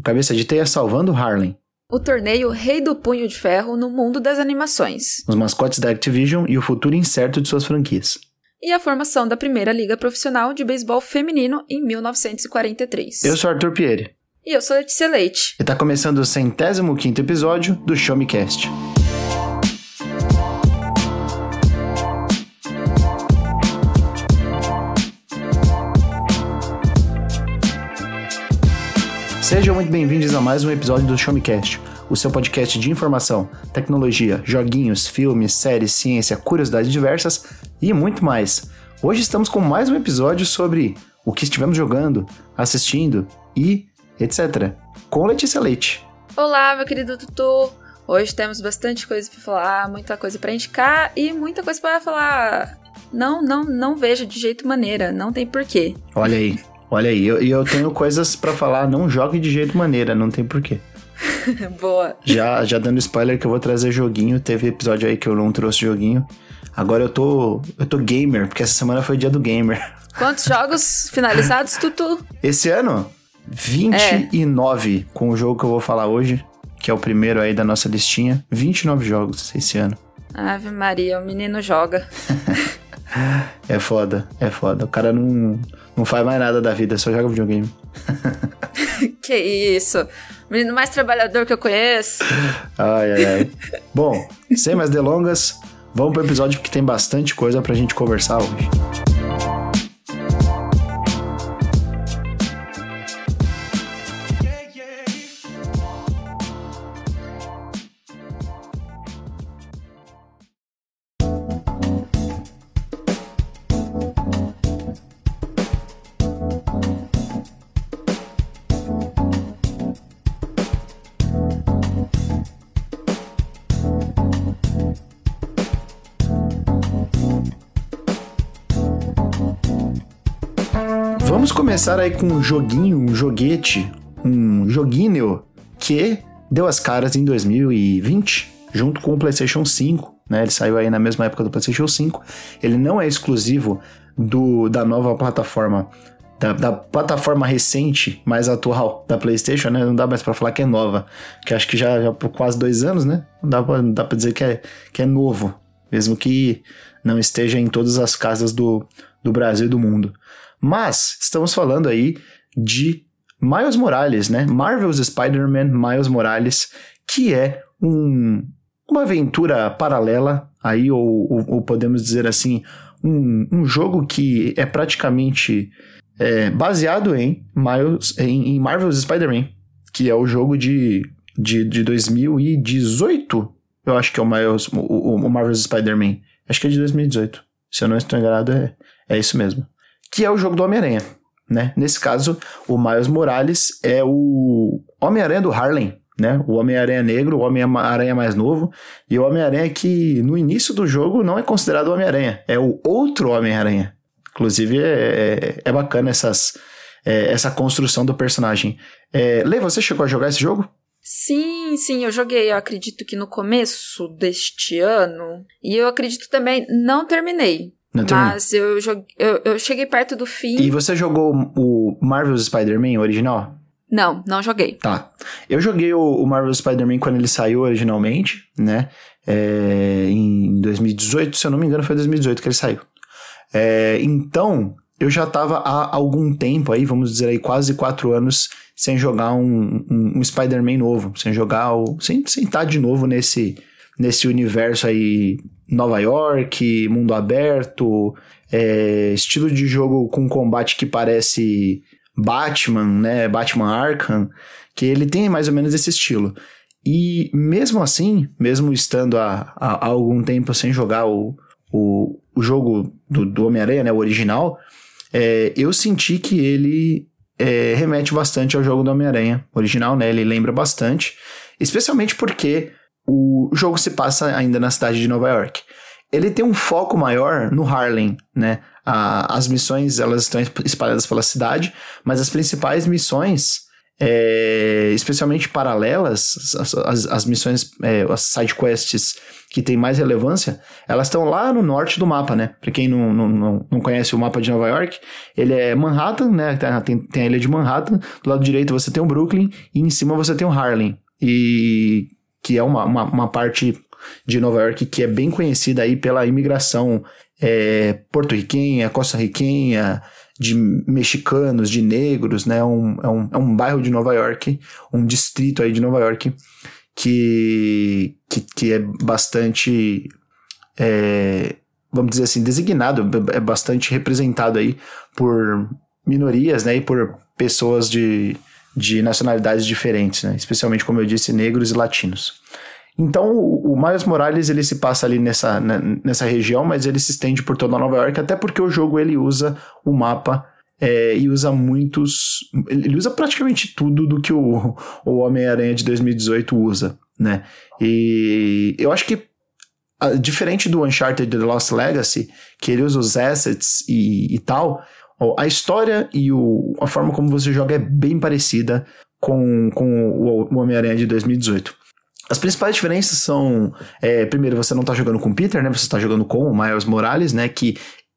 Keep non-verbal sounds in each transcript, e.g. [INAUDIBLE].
o Cabeça de Teia salvando Harlem. O torneio Rei do Punho de Ferro no mundo das animações. Os mascotes da Activision e o futuro incerto de suas franquias. E a formação da primeira liga profissional de beisebol feminino em 1943. Eu sou Arthur Pieri. E eu sou Letícia Leite. E tá começando o centésimo quinto episódio do Show Me Cast. Muito bem-vindos a mais um episódio do Show Me Cast, o seu podcast de informação, tecnologia, joguinhos, filmes, séries, ciência, curiosidades diversas e muito mais. Hoje estamos com mais um episódio sobre o que estivemos jogando, assistindo e etc. Com Letícia Leite. Olá, meu querido Tutu. Hoje temos bastante coisa para falar, muita coisa para indicar e muita coisa para falar. Não, não, não vejo de jeito maneira, não tem porquê. Olha aí, olha aí. Eu, eu, tenho coisas para falar, não jogue de jeito maneira, não tem porquê. [LAUGHS] Boa. Já, já dando spoiler que eu vou trazer joguinho, teve episódio aí que eu não trouxe joguinho. Agora eu tô, eu tô gamer, porque essa semana foi o dia do gamer. [LAUGHS] Quantos jogos finalizados, Tutu? Esse ano, 29 é. com o jogo que eu vou falar hoje, que é o primeiro aí da nossa listinha. 29 jogos esse ano. Ave Maria, o menino joga. [LAUGHS] é foda, é foda. O cara não, não faz mais nada da vida, só joga videogame. [LAUGHS] que isso. Menino mais trabalhador que eu conheço. Ai, ai, ai. Bom, sem mais delongas, vamos pro episódio porque tem bastante coisa pra gente conversar hoje. Começar aí com um joguinho, um joguete, um joguinho que deu as caras em 2020, junto com o PlayStation 5, né? Ele saiu aí na mesma época do PlayStation 5. Ele não é exclusivo do, da nova plataforma da, da, plataforma recente, mais atual da PlayStation, né? Não dá mais para falar que é nova, que acho que já, já por quase dois anos, né? Não dá pra, não dá pra dizer que é, que é novo, mesmo que não esteja em todas as casas do, do Brasil e do mundo. Mas estamos falando aí de Miles Morales, né? Marvel's Spider-Man Miles Morales, que é um, uma aventura paralela aí, ou, ou, ou podemos dizer assim, um, um, jogo que é praticamente é, baseado em, Miles, em, em Marvel's Spider-Man, que é o jogo de, de, de 2018, eu acho que é o, Miles, o, o Marvel's Spider-Man. Acho que é de 2018. Se eu não estou enganado, é, é isso mesmo que é o jogo do Homem-Aranha. Né? Nesse caso, o Miles Morales é o Homem-Aranha do Harlem, né? O Homem-Aranha negro, o Homem-Aranha mais novo, e o Homem-Aranha que no início do jogo não é considerado o Homem-Aranha, é o outro Homem-Aranha. Inclusive, é, é, é bacana essas, é, essa construção do personagem. É, Lê, você chegou a jogar esse jogo? Sim, sim, eu joguei, eu acredito que no começo deste ano. E eu acredito também, não terminei. Não Mas eu, joguei, eu, eu cheguei perto do fim. E você jogou o Marvel's Spider-Man original? Não, não joguei. Tá. Eu joguei o, o Marvel Spider-Man quando ele saiu originalmente, né? É, em 2018, se eu não me engano, foi 2018 que ele saiu. É, então, eu já tava há algum tempo aí, vamos dizer aí, quase quatro anos, sem jogar um, um, um Spider-Man novo, sem jogar o. sem, sem estar de novo nesse, nesse universo aí Nova York, mundo aberto, é, estilo de jogo com combate que parece Batman, né? Batman Arkham, que ele tem mais ou menos esse estilo. E mesmo assim, mesmo estando há, há, algum tempo sem jogar o, o, o jogo do, do Homem-Aranha, né, o original, é, eu senti que ele é, remete bastante ao jogo do Homem-Aranha original, né? Ele lembra bastante, especialmente porque o jogo se passa ainda na cidade de Nova York. Ele tem um foco maior no Harlem, né? A, as missões elas estão espalhadas pela cidade, mas as principais missões é, especialmente paralelas, as, as, as missões, é, as sidequests que tem mais relevância, elas estão lá no norte do mapa, né? Pra quem não, não, não conhece o mapa de Nova York, ele é Manhattan, né? Tem, tem a ilha de Manhattan, do lado direito você tem o Brooklyn e em cima você tem o Harlem. E que é uma, uma, uma parte de Nova York que é bem conhecida aí pela imigração é, porto-riquenha, costa-riquenha, de mexicanos, de negros, né? Um, é, um, é um bairro de Nova York, um distrito aí de Nova York que, que, que é bastante, é, vamos dizer assim, designado, é bastante representado aí por minorias, né? E por pessoas de, de nacionalidades diferentes, né? Especialmente, como eu disse, negros e latinos. Então, o, Miles Morales ele se passa ali nessa, nessa região, mas ele se estende por toda Nova York, até porque o jogo ele usa o mapa é, e usa muitos. Ele usa praticamente tudo do que o, o Homem-Aranha de 2018 usa, né? E eu acho que, diferente do Uncharted The Lost Legacy, que ele usa os assets e, e tal, a história e o, a forma como você joga é bem parecida com, com o, Homem-Aranha de 2018. As principais diferenças são, é, primeiro, você não está jogando com o Peter, né? Você está jogando com o Miles Morales, né? Que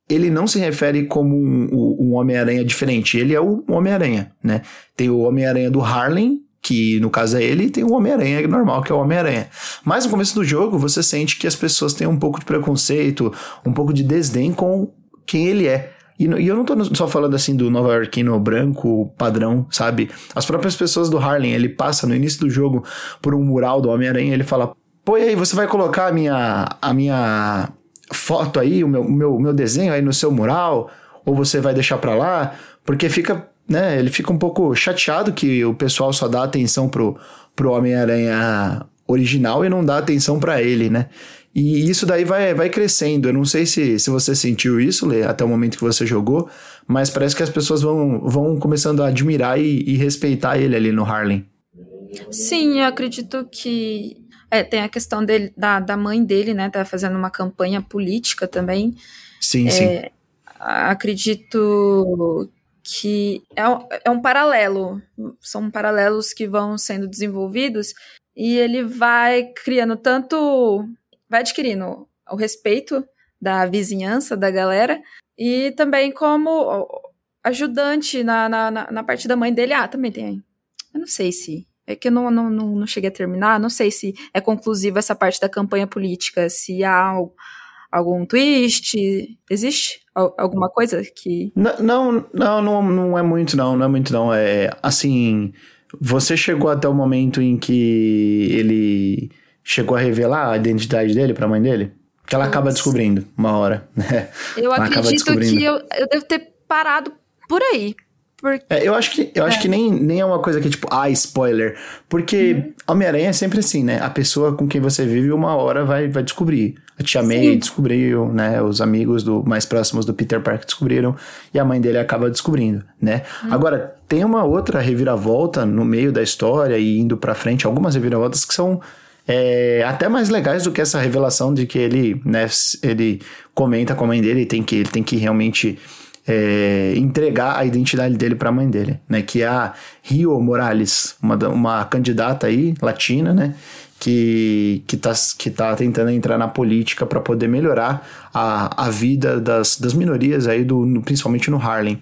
ele não se refere como um, um Homem-Aranha diferente. Ele é o Homem-Aranha, né? Tem o Homem-Aranha do Harlem, que no caso é ele, e tem o Homem-Aranha normal, que é o Homem-Aranha. Mas no começo do jogo, você sente que as pessoas têm um pouco de preconceito, um pouco de desdém com quem ele é. E, e, eu não tô só falando assim do Nova Yorkino branco padrão, sabe? As próprias pessoas do Harlem, ele passa no início do jogo por um mural do Homem-Aranha, ele fala: "Pô, e aí, você vai colocar a minha a minha foto aí, o meu, meu, meu desenho aí no seu mural, ou você vai deixar para lá?" Porque fica, né, ele fica um pouco chateado que o pessoal só dá atenção pro pro Homem-Aranha original e não dá atenção para ele, né? E isso daí vai, vai crescendo. Eu não sei se, se você sentiu isso, Lê, até o momento que você jogou, mas parece que as pessoas vão, vão começando a admirar e, e respeitar ele ali no Harlem. Sim, eu acredito que é, tem a questão dele, da, da mãe dele, né? Tá fazendo uma campanha política também. Sim, é, sim. Acredito que é é um paralelo. São paralelos que vão sendo desenvolvidos e ele vai criando tanto vai adquirindo o respeito da vizinhança, da galera, e também como ajudante na, na, na parte da mãe dele. Ah, também tem. Eu não sei se. É que eu não, não, não, não cheguei a terminar, não sei se é conclusiva essa parte da campanha política, se há algum twist? Existe alguma coisa que. Não, não, não, não, não é muito, não, não é muito, não. É assim. Você chegou até o momento em que ele chegou a revelar a identidade dele pra mãe dele? Que ela Nossa. acaba descobrindo uma hora, [LAUGHS] né? Eu ela acredito que eu, eu devo ter parado por aí. Porque... É, eu acho que, eu é. acho que nem, nem é uma coisa que, tipo, ah, spoiler. Porque uhum. Homem-Aranha é sempre assim, né? A pessoa com quem você vive uma hora vai, vai descobrir. A tia May Sim. descobriu, né? Os amigos do mais próximos do Peter Parker descobriram. E a mãe dele acaba descobrindo, né? Uhum. Agora, tem uma outra reviravolta no meio da história e indo pra frente. Algumas reviravoltas que são é, até mais legais do que essa revelação de que ele, né, ele comenta com a mãe dele e tem que, ele tem que realmente é, entregar a identidade dele para a mãe dele, né, que é a Rio Morales, uma, uma candidata aí, latina, né, que, que, tá, que tá tentando entrar na política para poder melhorar a, a vida das, das minorias aí, do, principalmente no Harlem.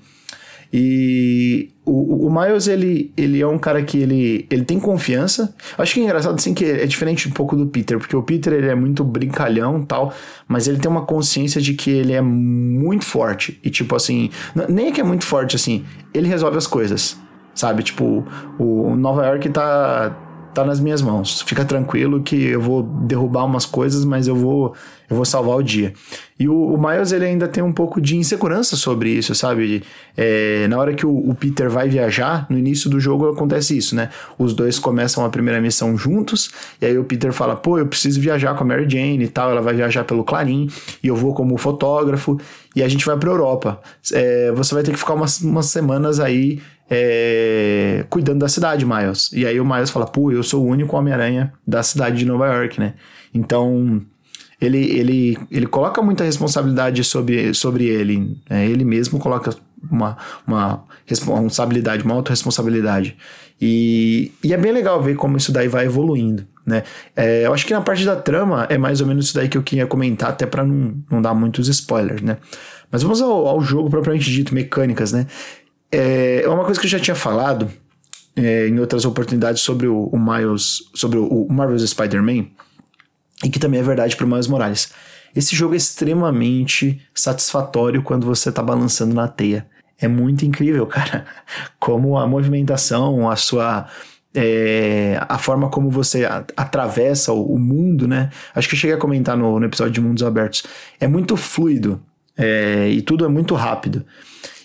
E o, o Miles, ele, ele é um cara que ele, ele tem confiança. Acho que é engraçado, assim, que é diferente um pouco do Peter, porque o Peter, ele é muito brincalhão tal, mas ele tem uma consciência de que ele é muito forte. E, tipo, assim, nem é que é muito forte, assim, ele resolve as coisas, sabe? Tipo, o Nova York tá tá nas minhas mãos. Fica tranquilo que eu vou derrubar umas coisas, mas eu vou eu vou salvar o dia. E o, o Miles ele ainda tem um pouco de insegurança sobre isso, sabe? É, na hora que o, o, Peter vai viajar, no início do jogo acontece isso, né? Os dois começam a primeira missão juntos, e aí o Peter fala: pô, eu preciso viajar com a Mary Jane e tal. Ela vai viajar pelo Clarim, e eu vou como fotógrafo, e a gente vai pra Europa. É, você vai ter que ficar umas, umas semanas aí é, cuidando da cidade, Miles. E aí o Miles fala, pô, eu sou o único Homem-Aranha da cidade de Nova York, né? Então, ele, ele, ele coloca muita responsabilidade sobre, sobre ele. Né? Ele mesmo coloca uma, uma responsabilidade, uma autorresponsabilidade. E, e é bem legal ver como isso daí vai evoluindo. Né? É, eu acho que na parte da trama é mais ou menos isso daí que eu queria comentar, até para não, não dar muitos spoilers, né? Mas vamos ao, ao jogo propriamente dito, mecânicas, né? É, é uma coisa que eu já tinha falado é, em outras oportunidades sobre o, o Miles, sobre o, o Marvel's Spider-Man, e que também é verdade para o Miles Morales. Esse jogo é extremamente satisfatório quando você está balançando na teia. É muito incrível, [LAUGHS] cara. Como a movimentação, a sua é, a forma como você atravessa o, o, mundo, né? Acho que eu cheguei a comentar no, no episódio de Mundos Abertos. É muito fluido é, e tudo é muito rápido.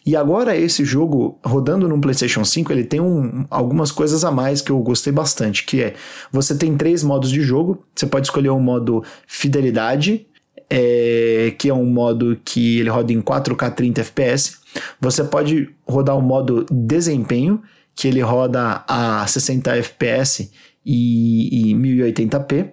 E agora esse jogo, rodando no PlayStation 5, ele tem um, algumas coisas a mais que eu gostei bastante, que é, você tem três modos de jogo, você pode escolher um modo fidelidade, é, que é um modo que ele roda em 4K 30 FPS. Você pode rodar o modo desempenho, que ele roda a 60 FPS e, e 1080p.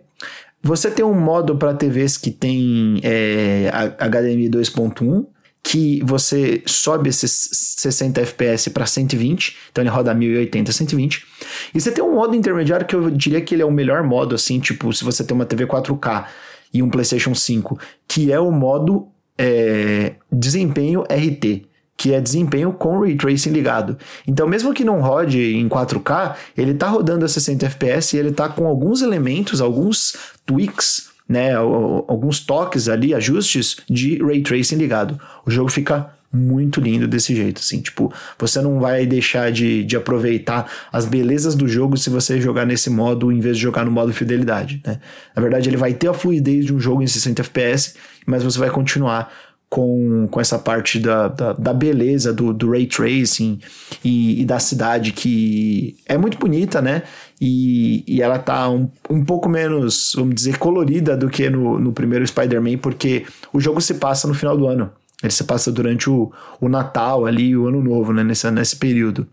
Você tem um modo para TVs que tem é, HDMI 2.1, que você sobe esses 60 FPS para 120, então ele roda 1080 120. E você tem um modo intermediário que eu diria que ele é o melhor modo, assim, tipo, se você tem uma TV 4K e um PlayStation 5, que é o modo é, desempenho RT que é desempenho com Ray Tracing ligado. Então, mesmo que não rode em 4K, ele está rodando a 60 FPS e ele está com alguns elementos, alguns tweaks, né, alguns toques ali, ajustes de Ray Tracing ligado. O jogo fica muito lindo desse jeito, assim, tipo, você não vai deixar de, de aproveitar as belezas do jogo se você jogar nesse modo em vez de jogar no modo fidelidade, né? Na verdade, ele vai ter a fluidez de um jogo em 60 FPS, mas você vai continuar com, com essa parte da, da, da beleza do, do ray tracing e, e, da cidade que é muito bonita, né? E, e ela tá um, um pouco menos, vamos dizer, colorida do que no, no primeiro Spider-Man, porque o jogo se passa no final do ano. Ele se passa durante o, o Natal ali, o Ano Novo, né? Nesse, nesse período.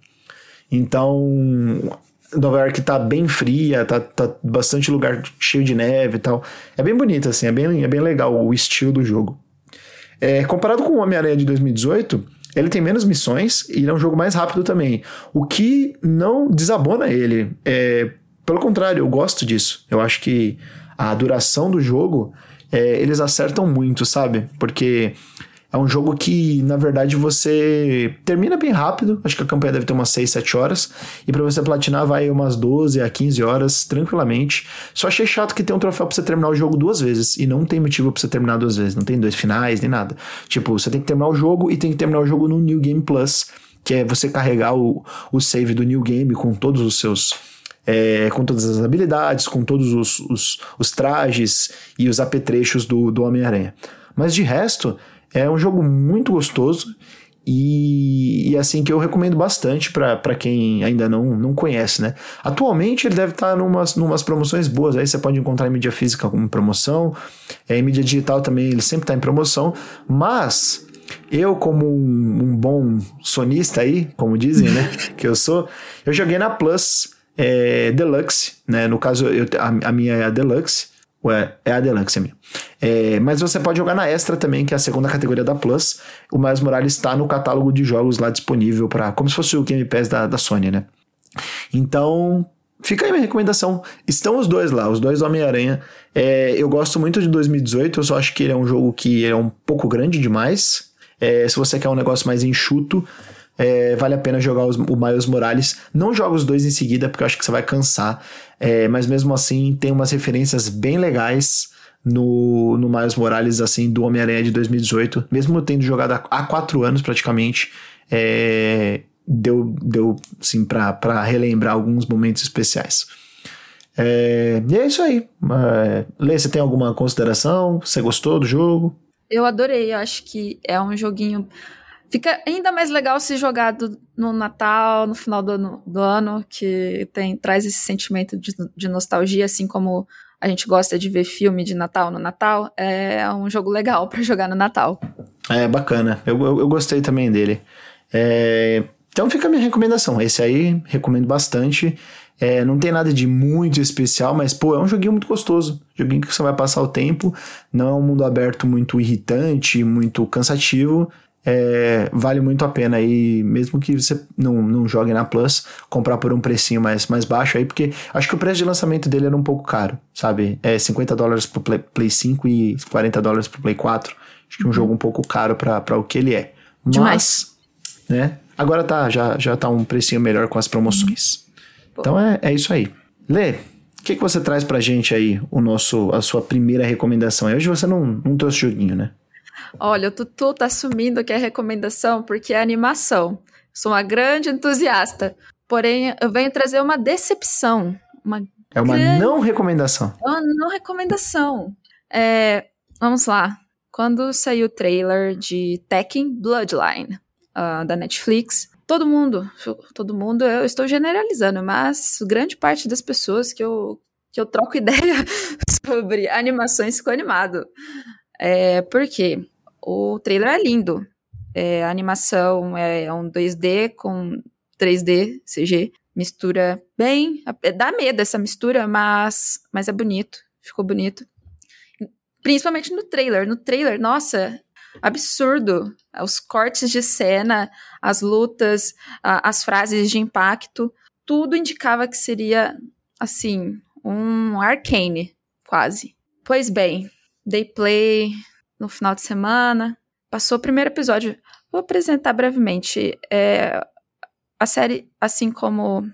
Então, Nova York tá bem fria, tá, tá bastante lugar cheio de neve e tal. É bem bonito, assim, é bem, é bem legal o estilo do jogo. É, comparado com o Homem-Aranha de 2018, ele tem menos missões e é um jogo mais rápido também. O que não desabona ele. É, pelo contrário, eu gosto disso. Eu acho que a duração do jogo, é, eles acertam muito, sabe? Porque é um jogo que, na verdade, você termina bem rápido. Acho que a campanha deve ter umas 6, 7 horas. E para você platinar vai umas 12 a 15 horas, tranquilamente. Só achei chato que tem um troféu pra você terminar o jogo duas vezes. E não tem motivo pra você terminar duas vezes. Não tem dois finais, nem nada. Tipo, você tem que terminar o jogo e tem que terminar o jogo no New Game Plus. Que é você carregar o, o save do New Game com todos os seus é, com todas as habilidades, com todos os, os, os trajes e os apetrechos do, do Homem-Aranha. Mas de resto, é um jogo muito gostoso e, e assim que eu recomendo bastante para quem ainda não, não conhece, né? Atualmente ele deve estar tá numas, numas promoções boas, aí você pode encontrar em mídia física como promoção, é, em mídia digital também ele sempre está em promoção, mas eu, como um, um, bom sonista aí, como dizem, né? [LAUGHS] que eu sou, eu joguei na Plus é, Deluxe, né? No caso, eu, a, a minha é a Deluxe. Ué, é a Deluxe a minha. É, mas você pode jogar na Extra também, que é a segunda categoria da Plus. O Miles Morales está no catálogo de jogos lá disponível para como se fosse o Game Pass da, da Sony, né? Então, fica aí minha recomendação. Estão os dois lá, os dois Homem-Aranha. É, eu gosto muito de 2018, eu só acho que ele é um jogo que é um pouco grande demais. É, se você quer um negócio mais enxuto, é, vale a pena jogar os, o Miles Morales. Não joga os dois em seguida, porque eu acho que você vai cansar. É, mas mesmo assim, tem umas referências bem legais no, no Miles Morales, assim, do Homem-Aranha de 2018. Mesmo tendo jogado há, quatro anos praticamente, é, deu, deu pra, pra relembrar alguns momentos especiais. É, e é isso aí. É, Lê, você tem alguma consideração? Você gostou do jogo? Eu adorei, eu acho que é um joguinho Fica ainda mais legal se jogado no Natal, no final do ano, do ano que tem, traz esse sentimento de, de nostalgia, assim como a gente gosta de ver filme de Natal no Natal. É um jogo legal [LAUGHS] para jogar no Natal. É, bacana. Eu, eu, eu gostei também dele. É, então fica a minha recomendação. Esse aí, recomendo bastante. É, não tem nada de muito especial, mas, pô, é um joguinho muito gostoso. Joguinho que você vai passar o tempo. Não é um mundo aberto muito irritante, muito cansativo. É, vale muito a pena aí, mesmo que você não, não jogue na Plus, comprar por um precinho mais, mais baixo aí, porque acho que o preço de lançamento dele era um pouco caro, sabe? É 50 dólares pro Play, Play 5 e 40 dólares pro Play 4. Acho que é um uhum. jogo um pouco caro para o que ele é. Mas, Demais. né? Agora tá, já, já tá um precinho melhor com as promoções. Uhum. Então é, é isso aí. Lê, o que, que você traz pra gente aí, o nosso, a sua primeira recomendação? Hoje você não, não trouxe joguinho, né? Olha, o Tutu tá assumindo que é recomendação porque é animação. Sou uma grande entusiasta. Porém, eu venho trazer uma decepção. Uma é uma grande... não recomendação. É uma não recomendação. É, vamos lá. Quando saiu o trailer de Tekken Bloodline, uh, da Netflix, todo mundo, todo mundo, eu estou generalizando, mas grande parte das pessoas que eu, que eu troco [LAUGHS] ideia sobre animações ficou animado. É, por quê? O trailer é lindo. É, a animação é um 2D com 3D, CG. Mistura bem. Dá medo essa mistura, mas, mas é bonito. Ficou bonito. Principalmente no trailer. No trailer, nossa, absurdo. Os cortes de cena, as lutas, as frases de impacto. Tudo indicava que seria, assim, um arcane, quase. Pois bem, dei play, no final de semana. Passou o primeiro episódio. Vou apresentar brevemente. É, a série, assim como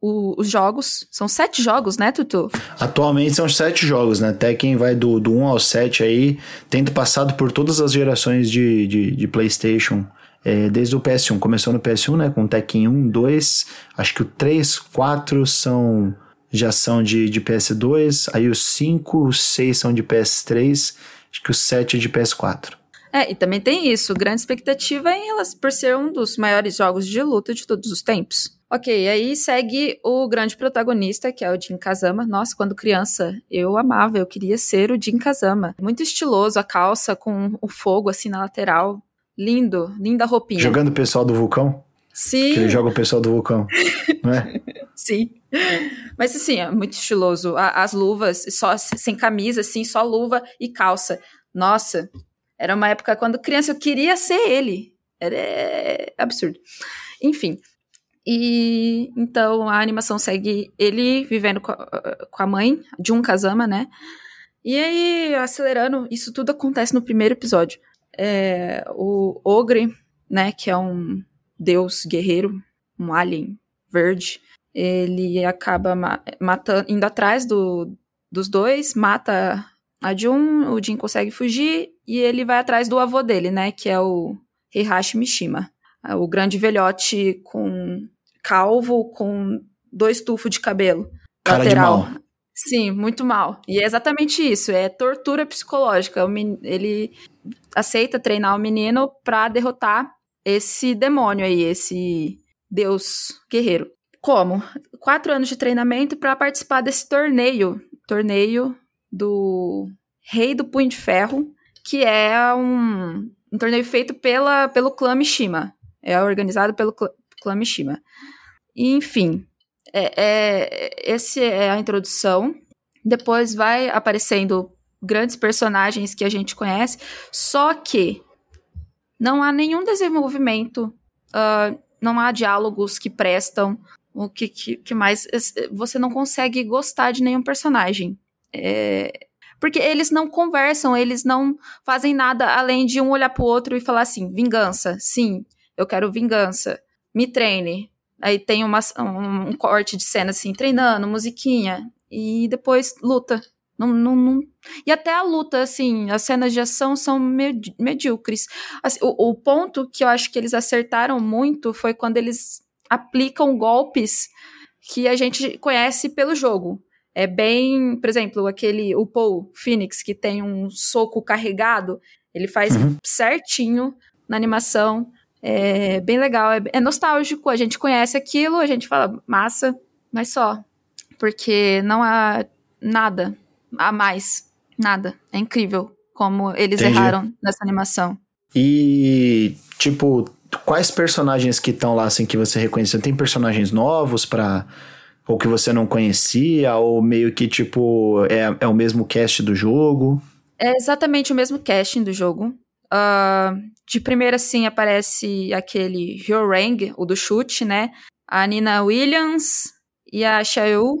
o, os jogos, são sete jogos, né, Tutu? Atualmente são sete jogos, né? Tekken vai do, do 1 ao 7 aí, tendo passado por todas as gerações de, de, de PlayStation. É, desde o PS1. Começou no PS1, né? Com Tekken 1, 2, acho que o 3, 4 são já são de, de PS2, aí os 5, os 6 são de PS3 Acho que o 7 é de PS4. É, e também tem isso, grande expectativa em relação, por ser um dos maiores jogos de luta de todos os tempos. Ok, aí segue o grande protagonista, que é o Jin Kazama. Nossa, quando criança, eu amava, eu queria ser o Jin Kazama. Muito estiloso, a calça com o fogo assim na lateral. Lindo, linda roupinha. Jogando o pessoal do vulcão? Sim. Que ele joga o pessoal do vulcão, não é? [LAUGHS] Sim. Mas assim, é muito estiloso. As luvas, só sem camisa, assim, só luva e calça. Nossa, era uma época quando criança eu queria ser ele. Era é, absurdo. Enfim. E então a animação segue ele vivendo com a, com a mãe de um Kazama, né? E aí, acelerando, isso tudo acontece no primeiro episódio. É, o Ogre, né, que é um deus guerreiro, um alien verde, ele acaba ma matando, indo atrás do, dos dois, mata a Jun, o Jin consegue fugir e ele vai atrás do avô dele, né, que é o Heihachi Mishima, o grande velhote com calvo com dois tufos de cabelo Cara lateral. De mal. Sim, muito mal. E é exatamente isso, é tortura psicológica. Ele aceita treinar o menino para derrotar esse demônio aí, esse deus guerreiro. Como? Quatro anos de treinamento para participar desse torneio. Torneio do Rei do Punho de Ferro, que é um, um torneio feito pela, pelo clã Mishima. É organizado pelo clã, clã enfim, é, é, essa é a introdução. Depois vai aparecendo grandes personagens que a gente conhece, só que não há nenhum desenvolvimento, uh, não há diálogos que prestam, o que, que, que, mais. Você não consegue gostar de nenhum personagem. É, porque eles não conversam, eles não fazem nada além de um olhar pro outro e falar assim: vingança, sim, eu quero vingança, me treine. Aí tem uma, um, um corte de cena assim, treinando, musiquinha, e depois luta. Não, não, não, E até a luta, assim, as cenas de ação são med medíocres. Assim, o, o, ponto que eu acho que eles acertaram muito foi quando eles aplicam golpes que a gente conhece pelo jogo. É bem, por exemplo, aquele o Paul Phoenix que tem um soco carregado, ele faz uhum. certinho na animação. É bem legal, é, é nostálgico. A gente conhece aquilo, a gente fala massa, mas só. Porque não há nada a mais. Nada. É incrível como eles Entendi. erraram nessa animação. E, tipo, quais personagens que estão lá, assim, que você reconheceu? Tem personagens novos para ou que você não conhecia, ou meio que, tipo, é, é o mesmo cast do jogo? É exatamente o mesmo casting do jogo. Uh, de primeira, assim, aparece aquele Rang, o do chute, né? A Nina Williams e a Xiaoyu,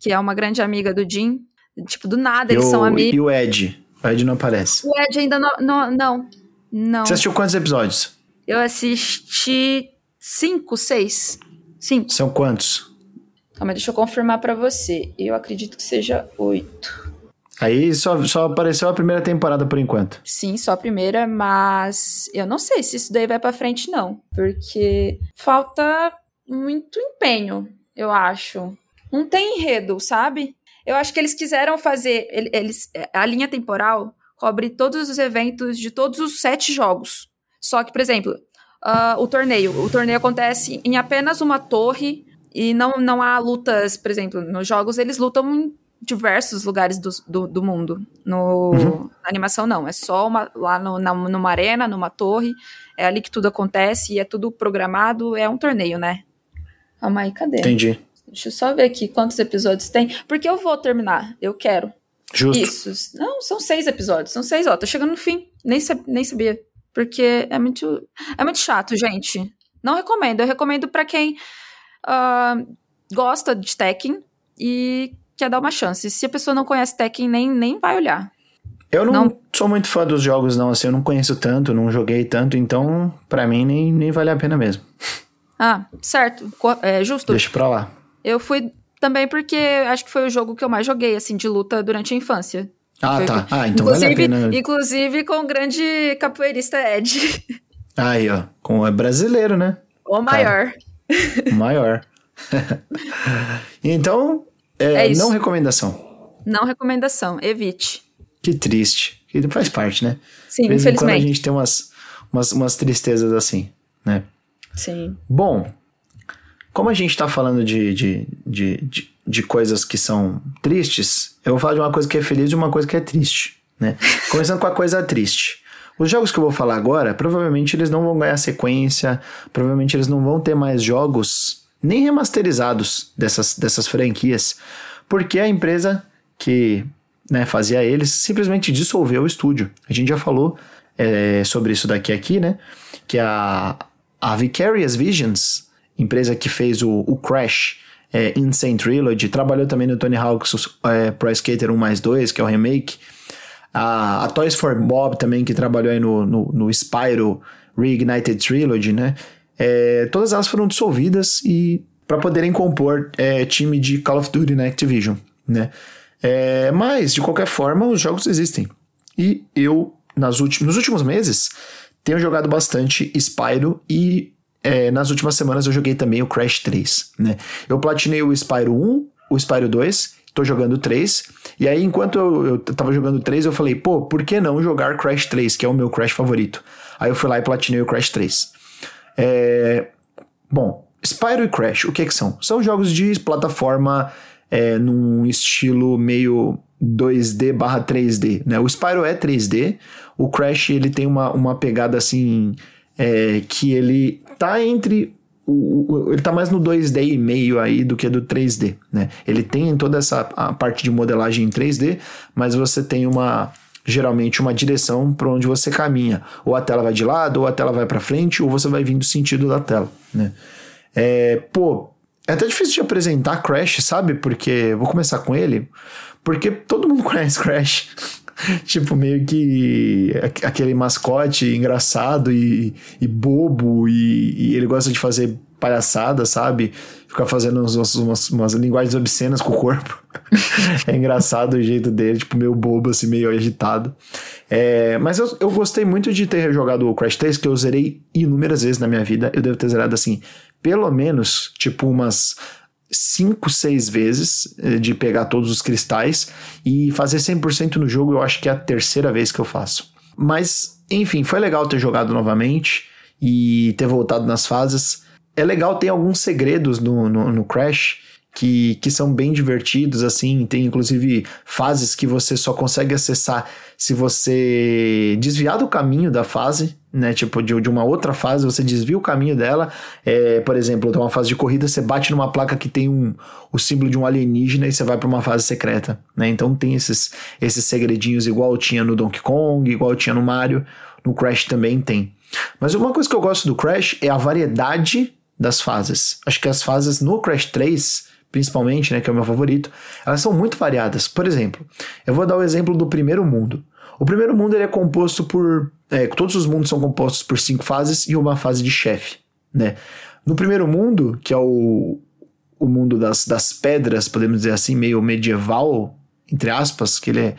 que é uma grande amiga do Jin. Tipo, do nada, eles o, são amigos. E o Ed? O Ed não aparece. O Ed ainda não. Não. Não. não. Você assistiu quantos episódios? Eu assisti cinco, seis. Cinco. São quantos? Calma, deixa eu confirmar para você. Eu acredito que seja oito. Aí só, só apareceu a primeira temporada por enquanto. Sim, só a primeira, mas eu não sei se isso daí vai para frente, não. Porque falta muito empenho, eu acho. Não tem enredo, sabe? Eu acho que eles quiseram fazer. Eles, a linha temporal cobre todos os eventos de todos os sete jogos. Só que, por exemplo, uh, o torneio. O torneio acontece em apenas uma torre e não, não há lutas, por exemplo, nos jogos eles lutam em diversos lugares do, do, do mundo. No, uhum. Na animação, não. É só uma, lá no, na, numa arena, numa torre. É ali que tudo acontece e é tudo programado. É um torneio, né? Calma aí, cadê? Entendi. Deixa eu só ver aqui quantos episódios tem. Porque eu vou terminar. Eu quero. Justo. Isso. Não, são seis episódios. São seis, ó. Tô chegando no fim. Nem, nem sabia. Porque é muito. É muito chato, gente. Não recomendo. Eu recomendo para quem uh, gosta de Tekken e quer dar uma chance. Se a pessoa não conhece Tekken, nem, nem vai olhar. Eu não, não, sou muito fã dos jogos, não. Assim, eu não conheço tanto, não joguei tanto, então, para mim, nem, nem vale a pena mesmo. Ah, certo. É justo. Deixa pra lá. Eu fui também porque acho que foi o jogo que eu mais joguei, assim, de luta durante a infância. Ah, tá. Ah, então vale a pena. Inclusive com o grande capoeirista Ed. Aí, ó. Com, é brasileiro, né? O maior. o maior. [LAUGHS] então, é, é não recomendação. Não recomendação, evite. Que triste. Que faz parte, né? Sim, infelizmente. Quando a gente tem umas, umas, umas tristezas assim, né? Sim. Bom, como a gente está falando de, de, de, de, de coisas que são tristes, eu vou falar de uma coisa que é feliz e uma coisa que é triste, né? [LAUGHS] Começando com a coisa triste. Os jogos que eu vou falar agora, provavelmente eles não vão ganhar sequência, provavelmente eles não vão ter mais jogos nem remasterizados dessas, dessas franquias, porque a empresa que né, fazia eles simplesmente dissolveu o estúdio. A gente já falou é, sobre isso daqui aqui, né? Que a, a Vicarious Visions empresa que fez o, o Crash é, Insane Trilogy, trabalhou também no Tony Hawk's é, Pro Skater 1 mais 2, que é o remake. A, a, Toys for Bob também, que trabalhou aí no, no, no Spyro Reignited Trilogy, né? É, todas elas foram dissolvidas e para poderem compor é, time de Call of Duty na Activision, né? É, mas, de qualquer forma, os jogos existem. E eu, nas últimos, nos últimos meses, tenho jogado bastante Spyro e é, nas últimas semanas eu joguei também o Crash 3, né? Eu platinei o Spyro 1, o Spyro 2, tô jogando o 3, e aí enquanto eu, eu tava jogando o 3, eu falei, pô, por que não jogar Crash 3, que é o meu Crash favorito? Aí eu fui lá e platinei o Crash 3. É... Bom, Spyro e Crash, o que que são? São jogos de plataforma é, num estilo meio 2D barra 3D, né? O Spyro é 3D, o Crash ele tem uma, uma pegada assim é, que ele tá entre o, o, ele tá mais no 2D e meio aí do que do 3D, né? Ele tem toda essa parte de modelagem em 3D, mas você tem uma geralmente uma direção para onde você caminha, ou a tela vai de lado, ou a tela vai para frente, ou você vai vindo sentido da tela, né? É, pô, é até difícil de apresentar Crash, sabe? Porque vou começar com ele, porque todo mundo [LAUGHS] conhece Crash. [LAUGHS] tipo, meio que aquele mascote engraçado e, e bobo, e, e, ele gosta de fazer palhaçada, sabe? Ficar fazendo umas, umas, umas linguagens obscenas com o corpo. [LAUGHS] é engraçado o jeito dele, tipo, meio bobo, assim, meio agitado. É, mas eu, eu gostei muito de ter jogado o Crash 3, que eu zerei inúmeras vezes na minha vida. Eu devo ter zerado, assim, pelo menos, tipo, umas cinco, seis vezes eh, de pegar todos os cristais e fazer 100% no jogo, eu acho que é a terceira vez que eu faço. Mas, enfim, foi legal ter jogado novamente e ter voltado nas fases. É legal ter alguns segredos no, no, no Crash que, que são bem divertidos, assim, tem inclusive fases que você só consegue acessar se você desviar do caminho da fase, né? Tipo, de, de uma outra fase, você desvia o caminho dela. É, por exemplo, tem uma fase de corrida, você bate numa placa que tem um, o símbolo de um alienígena e você vai para uma fase secreta, né? Então tem esses, esses segredinhos igual tinha no Donkey Kong, igual tinha no Mario. no Crash também tem. Mas uma coisa que eu gosto do Crash é a variedade das fases. Acho que as fases no Crash 3, principalmente, né, que é o meu favorito, elas são muito variadas. Por exemplo, eu vou dar o exemplo do primeiro mundo. O primeiro mundo ele é composto por. É, todos os mundos são compostos por cinco fases e uma fase de chefe. Né? No primeiro mundo, que é o, o mundo das, das pedras, podemos dizer assim, meio medieval, entre aspas, que ele é,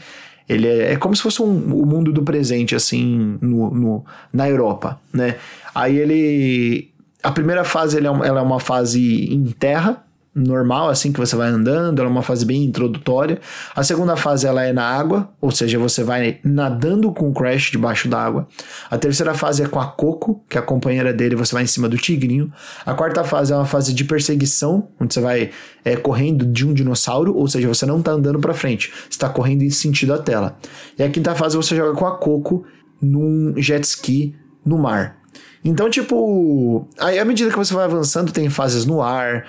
ele é, é como se fosse um, o mundo do presente, assim, no, no, na Europa, né? Aí ele... A primeira fase ele é, ela é uma fase em terra, normal, assim que você vai andando, ela é uma fase bem introdutória. A segunda fase ela é na água, ou seja, você vai nadando com o Crash debaixo d'água. A terceira fase é com a Coco, que é a companheira dele, você vai em cima do tigrinho. A quarta fase é uma fase de perseguição, onde você vai é, correndo de um dinossauro, ou seja, você não está andando para frente, está correndo em sentido à tela. E a quinta fase você joga com a Coco num jet ski no mar. Então, tipo, aí à medida que você vai avançando, tem fases no ar,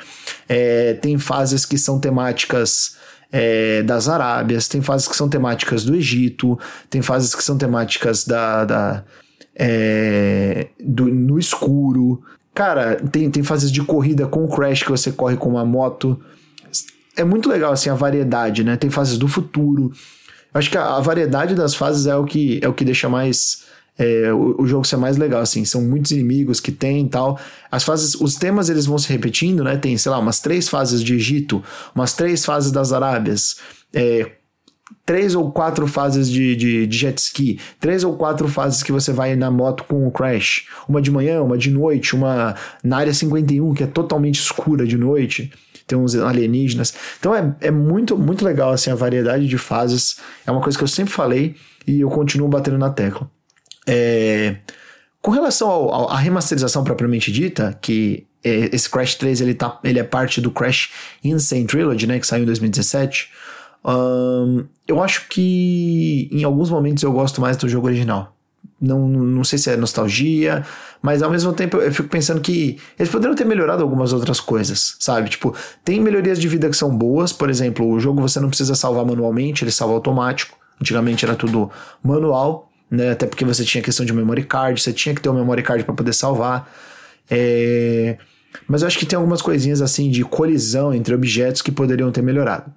é, tem fases que são temáticas é, das Arábias, tem fases que são temáticas do Egito, tem fases que são temáticas da, da é, do, no escuro. Cara, tem, tem fases de corrida com Crash que você corre com uma moto. É muito legal assim a variedade, né? Tem fases do futuro. Acho que a, a variedade das fases é o que é o que deixa mais é, o, o, jogo ser mais legal, assim. São muitos inimigos que tem e tal. As fases, os temas eles vão se repetindo, né? Tem, sei lá, umas três fases de Egito, umas três fases das Arábias, é, três ou quatro fases de, de, de, jet ski, três ou quatro fases que você vai na moto com o Crash, uma de manhã, uma de noite, uma na área 51, que é totalmente escura de noite, tem uns alienígenas. Então é, é muito, muito legal assim, a variedade de fases. É uma coisa que eu sempre falei e eu continuo batendo na tecla. É, com relação à remasterização propriamente dita, que é, esse Crash 3 ele, tá, ele é parte do Crash Insane Trilogy, né, que saiu em 2017. Um, eu acho que em alguns momentos eu gosto mais do jogo original. Não, não sei se é nostalgia, mas ao mesmo tempo eu fico pensando que eles poderiam ter melhorado algumas outras coisas, sabe? Tipo, tem melhorias de vida que são boas, por exemplo, o jogo você não precisa salvar manualmente, ele salva automático. Antigamente era tudo manual, né? Até porque você tinha questão de memory card, você tinha que ter um memory card para poder salvar. É... Mas eu acho que tem algumas coisinhas assim de colisão entre objetos que poderiam ter melhorado.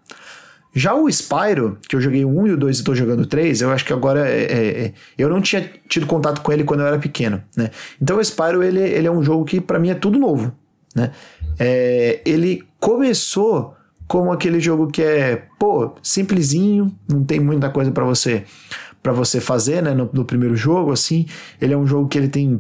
Já o Spyro, que eu joguei o 1 e o 2 e estou jogando o 3, eu acho que agora é, é, é, eu não tinha tido contato com ele quando eu era pequeno, né? Então o Spyro, ele, ele é um jogo que para mim é tudo novo, né? É, ele começou como aquele jogo que é, pô, simplesinho, não tem muita coisa para você para você fazer, né, no, no, primeiro jogo, assim. Ele é um jogo que ele tem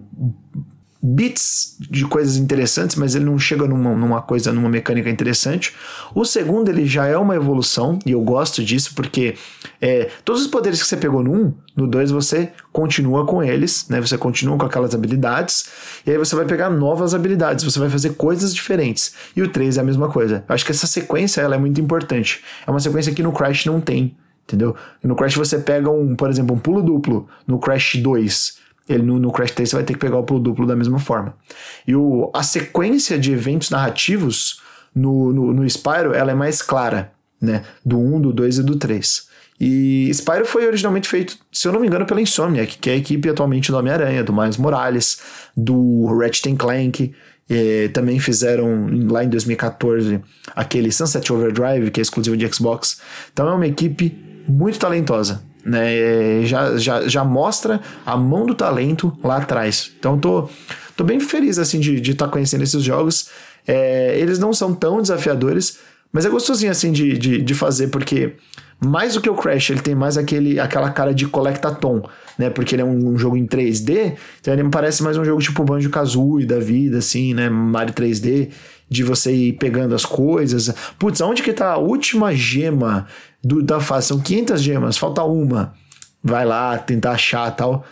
bits de coisas interessantes, mas ele não chega numa, numa coisa, numa mecânica interessante. O segundo, ele já é uma evolução, e eu gosto disso, porque é, todos os poderes que você pegou no 1, no 2 você continua com eles, né? Você continua com aquelas habilidades, e aí você vai pegar novas habilidades, você vai fazer coisas diferentes. E o 3 é a mesma coisa. Eu acho que essa sequência ela é muito importante. É uma sequência que no Crash não tem entendeu? E no Crash você pega um, por exemplo, um pulo duplo no Crash 2. Ele, no, no Crash 3 você vai ter que pegar o pulo duplo da mesma forma. E o, a sequência de eventos narrativos no, no, no Spyro ela é mais clara, né? Do 1, do 2 e do 3. E Spyro foi originalmente feito, se eu não me engano, pela Insomniac, que é a equipe atualmente do Homem-Aranha, do Miles Morales, do Ratchet Clank. Também fizeram lá em 2014 aquele Sunset Overdrive, que é exclusivo de Xbox. Então é uma equipe muito talentosa. Né? É, já, já, já mostra a mão do talento lá atrás. Então tô, tô bem feliz assim de estar tá conhecendo esses jogos. É, eles não são tão desafiadores, mas é gostosinho assim de, de, de, fazer, porque mais do que o Crash, ele tem mais aquele, aquela cara de collectatom, né? Porque ele é um, um jogo em 3D, então ele me parece mais um jogo tipo Banjo-Kazooie da vida, assim, né? Mario 3D, de você ir pegando as coisas. Putz, aonde que tá a última gema do, da fase. São 500 gemas, falta uma. Vai lá tentar achar tal.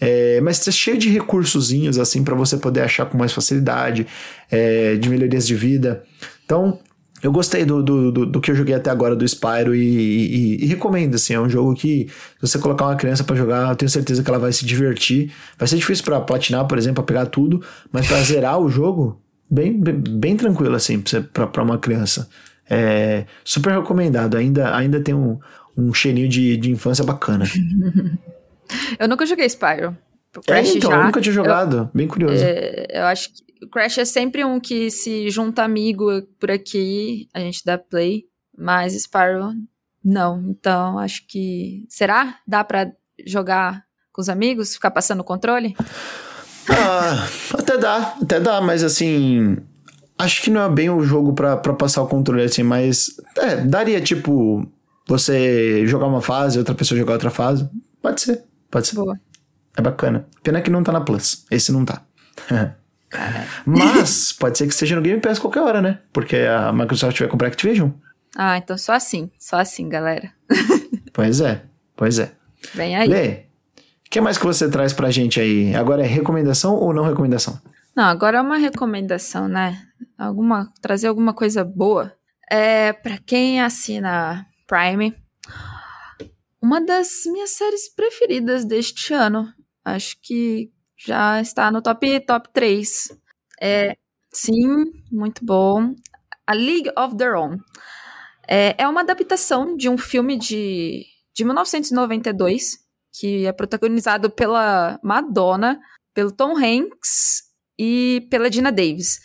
É, mas é cheio de recursozinhos assim para você poder achar com mais facilidade, é, de melhorias de vida. Então, eu gostei do, do, do, do, que eu joguei até agora do Spyro e, e, e, recomendo, assim, é um jogo que se você colocar uma criança para jogar, eu tenho certeza que ela vai se divertir. Vai ser difícil para platinar, por exemplo, pra pegar tudo, mas para [LAUGHS] zerar o jogo, bem, bem, bem tranquilo, assim, para uma criança. É super recomendado. Ainda, ainda tem um, um cheirinho de, de infância bacana. [LAUGHS] eu nunca joguei Spyro. Crash é, então, já. eu nunca tinha jogado. Eu, Bem curioso. É, eu acho que o Crash é sempre um que se junta amigo por aqui, a gente dá play, mas Spyro não. Então, acho que. Será? Dá pra jogar com os amigos? Ficar passando o controle? Ah, até dá, até dá, mas assim. Acho que não é bem o jogo pra, pra passar o controle assim, mas. É, daria tipo. Você jogar uma fase, outra pessoa jogar outra fase. Pode ser, pode ser. Boa. É bacana. Pena que não tá na Plus. Esse não tá. [LAUGHS] Mas [LAUGHS] pode ser que esteja no Game Pass qualquer hora, né? Porque a Microsoft vai comprar Activision. Ah, então só assim. Só assim, galera. [LAUGHS] pois é, pois é. Vem aí. Lê, o que mais que você traz pra gente aí? Agora é recomendação ou não recomendação? Não, agora é uma recomendação, né? Alguma, trazer alguma coisa boa. É, para quem assina Prime, uma das minhas séries preferidas deste ano. Acho que já está no top, top 3. É, sim, muito bom. A League of Their Own. É, é uma adaptação de um filme de, de 1992, que é protagonizado pela Madonna, pelo Tom Hanks e pela Dina Davis.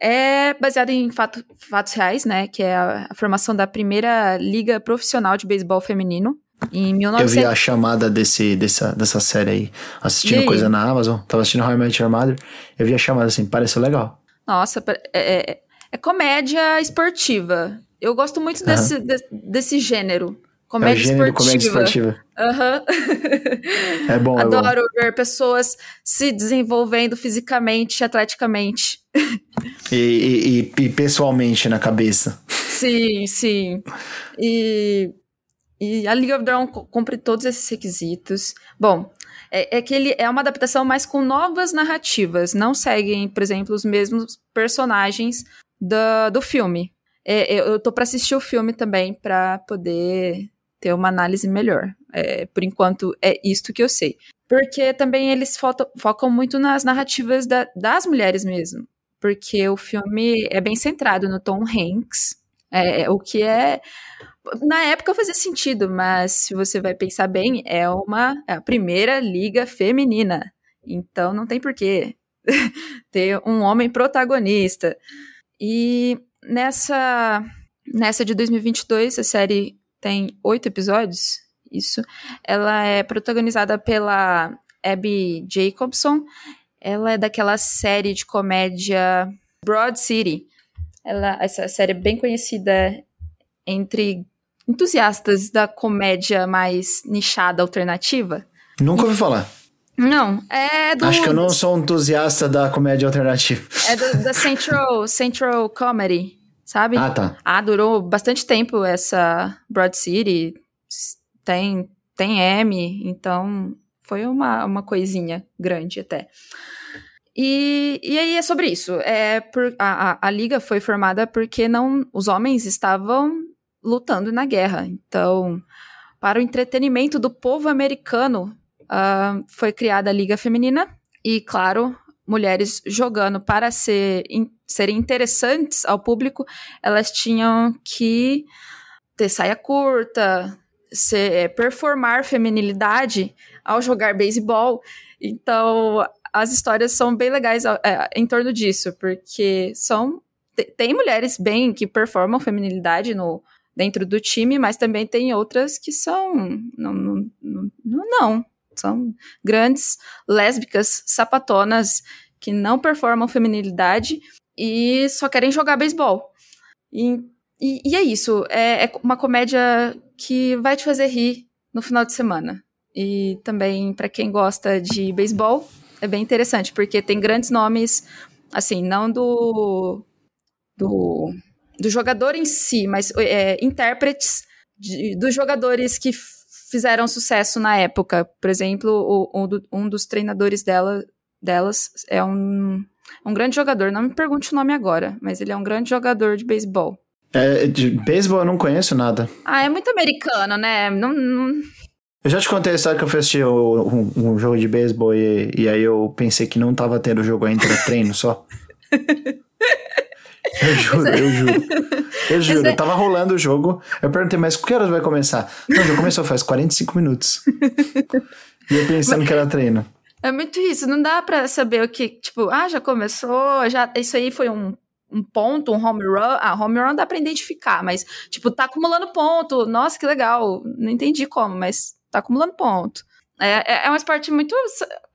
É baseado em fato, fatos reais, né? Que é a, a, formação da primeira liga profissional de beisebol feminino. Em 19... Eu vi a chamada desse, dessa, dessa série aí, assistindo coisa na Amazon, tava assistindo How I Met Your Mother, eu vi a chamada assim, pareceu legal. Nossa, é, é, é comédia esportiva. Eu gosto muito uhum. desse, de, desse gênero. Comédia é esportiva. Comédia esportiva. Uhum. [LAUGHS] É bom, Adoro é bom. ver pessoas se desenvolvendo fisicamente, atleticamente. E, e, e, pessoalmente na cabeça. Sim, sim. E, e a League of Own cumpre todos esses requisitos. Bom, é, é, que ele é uma adaptação mais com novas narrativas. Não seguem, por exemplo, os mesmos personagens do, do filme. É, eu tô para assistir o filme também para poder ter uma análise melhor. É, por enquanto, é isto que eu sei. Porque também eles focam, focam muito nas narrativas da, das mulheres mesmo. Porque o filme é bem centrado no Tom Hanks, é, o que é. Na época fazia sentido, mas se você vai pensar bem, é uma é a primeira liga feminina. Então não tem porquê [LAUGHS] ter um homem protagonista. E nessa nessa de 2022, a série tem oito episódios, isso. Ela é protagonizada pela Abby Jacobson. Ela é daquela série de comédia Broad City. Ela, essa série é bem conhecida entre entusiastas da comédia mais nichada alternativa. Nunca ouvi falar. Não, é do... Acho que eu não sou um entusiasta da comédia alternativa. É do, da Central, Central Comedy sabe? Ah, tá. Ah, durou bastante tempo essa Broad City. Tem, tem M, então foi uma, uma coisinha grande até. E, e aí é sobre isso. É por, a, a, a liga foi formada porque não os homens estavam lutando na guerra. Então, para o entretenimento do povo americano, uh, foi criada a Liga Feminina. E, claro, mulheres jogando para ser, in, serem interessantes ao público, elas tinham que ter saia curta, ser, é, performar feminilidade ao jogar beisebol. Então, as histórias são bem legais é, em torno disso, porque são tem mulheres bem que performam feminilidade no dentro do time, mas também tem outras que são não, não, não, não são grandes lésbicas sapatonas que não performam feminilidade e só querem jogar beisebol. E, e, e, é isso. É, é, uma comédia que vai te fazer rir no final de semana. E também, para quem gosta de beisebol, é bem interessante, porque tem grandes nomes, assim, não do. do, do jogador em si, mas é, intérpretes de, dos jogadores que fizeram sucesso na época. Por exemplo, o, um, um dos treinadores dela, delas é um, um grande jogador. Não me pergunte o nome agora, mas ele é um grande jogador de beisebol. É, de beisebol eu não conheço nada. Ah, é muito americano, né? Não, não... Eu já te contei a história que eu fui assistir um, um jogo de beisebol e, e aí eu pensei que não tava tendo jogo ainda, era treino só. [LAUGHS] Eu juro, eu juro. Eu juro, é... tava rolando o jogo. Eu perguntei, mas que horas vai começar? Não, já começou faz 45 minutos. [LAUGHS] e eu pensando mas... que era treino. É muito isso, não dá pra saber o que, tipo, ah, já começou, já, isso aí foi um, um ponto, um home run. Ah, home run dá pra identificar, mas, tipo, tá acumulando ponto. Nossa, que legal. Não entendi como, mas tá acumulando ponto. É, é, é um esporte muito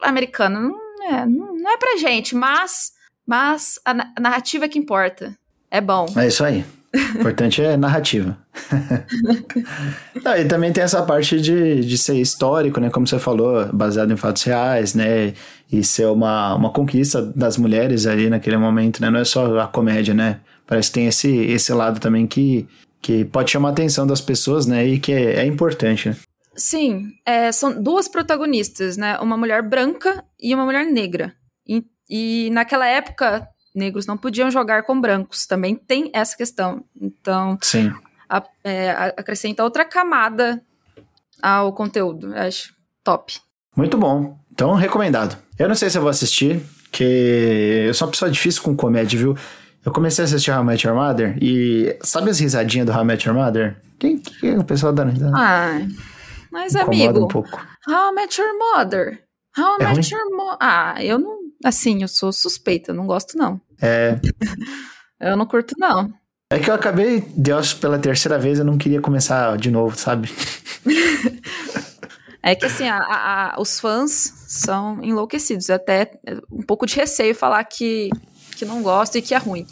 americano. Não é, não é pra gente, mas, mas a, a narrativa é que importa. É bom. É isso aí. O importante é narrativa. [LAUGHS] Não, e também tem essa parte de, de ser histórico, né? Como você falou, baseado em fatos reais, né? E ser uma, uma conquista das mulheres ali naquele momento, né? Não é só a comédia, né? Parece que tem esse, esse lado também que, que pode chamar a atenção das pessoas, né? E que é, é importante, né? Sim, é, são duas protagonistas, né? Uma mulher branca e uma mulher negra. E, e naquela época, negros não podiam jogar com brancos. Também tem essa questão. Então, Sim. A, é, acrescenta outra camada ao conteúdo. Eu acho top. Muito bom. Então, recomendado. Eu não sei se eu vou assistir, que eu sou uma pessoa difícil com comédia, viu? Eu comecei a assistir How I Met Your Mother e sabe as risadinhas do How I Met Your Mother? Quem, quem é o pessoal dando risada? Ah, mas amigo, um pouco. How I Met Your Mother. How I é Met Your Mother. Ah, eu não, assim, eu sou suspeita, não gosto não. É. [LAUGHS] eu não curto não. É que eu acabei Deus pela terceira vez, eu não queria começar de novo, sabe? [LAUGHS] é que assim, a, a, a, os fãs são enlouquecidos. Até um pouco de receio falar que, que não gosta e que é ruim.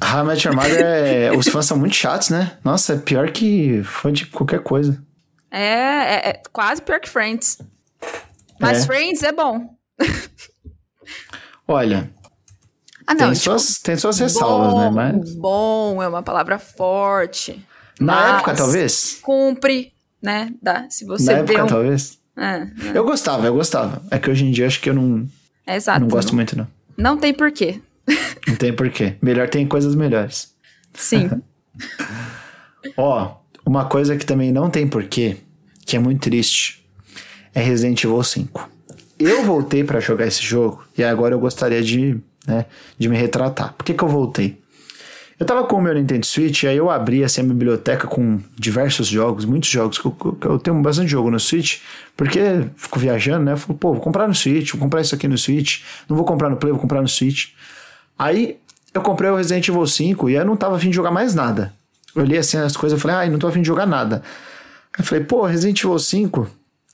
Ah, Match Your Mother é... [LAUGHS] os fãs são muito chatos, né? Nossa, é pior que fã de qualquer coisa. É, é, é quase pior que Friends. Mas é. Friends é bom. Olha, ah, não, tem, tipo, suas, tem suas ressalvas, bom, né? Mas... Bom é uma palavra forte. Na época, talvez? Cumpre, né? Dá, se você Na época, um... talvez? É, é. Eu gostava, eu gostava. É que hoje em dia acho que eu não, é exato, não gosto não, muito, não. Não tem porquê. [LAUGHS] não tem porquê. Melhor tem coisas melhores. Sim. [LAUGHS] Ó, uma coisa que também não tem porquê, que é muito triste, é Resident Evil 5. Eu voltei para jogar esse jogo e agora eu gostaria de né? De me retratar. Por que, que eu voltei? Eu tava com o meu Nintendo Switch, aí eu abri assim, a biblioteca com diversos jogos, muitos jogos, que eu, eu, tenho bastante jogo no Switch, porque fico viajando, né? Eu falo, pô, vou comprar no Switch, vou comprar isso aqui no Switch, não vou comprar no Play, vou comprar no Switch. Aí eu comprei o Resident Evil 5 e eu não tava afim de jogar mais nada. Eu olhei assim as coisas e falei, ai, não tô afim de jogar nada. Aí eu falei, pô, Resident Evil 5,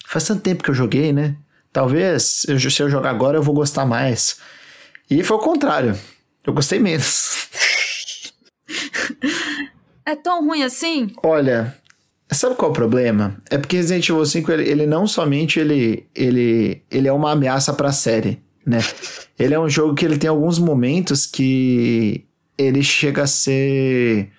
faz tanto tempo que eu joguei, né? Talvez, eu, se eu jogar agora, eu vou gostar mais. E foi o contrário. Eu gostei menos. É tão ruim assim? Olha, sabe qual é o problema? É porque Resident Evil 5, ele, ele não somente ele, ele, ele é uma ameaça para a série, né? Ele é um jogo que ele tem alguns momentos que ele chega a ser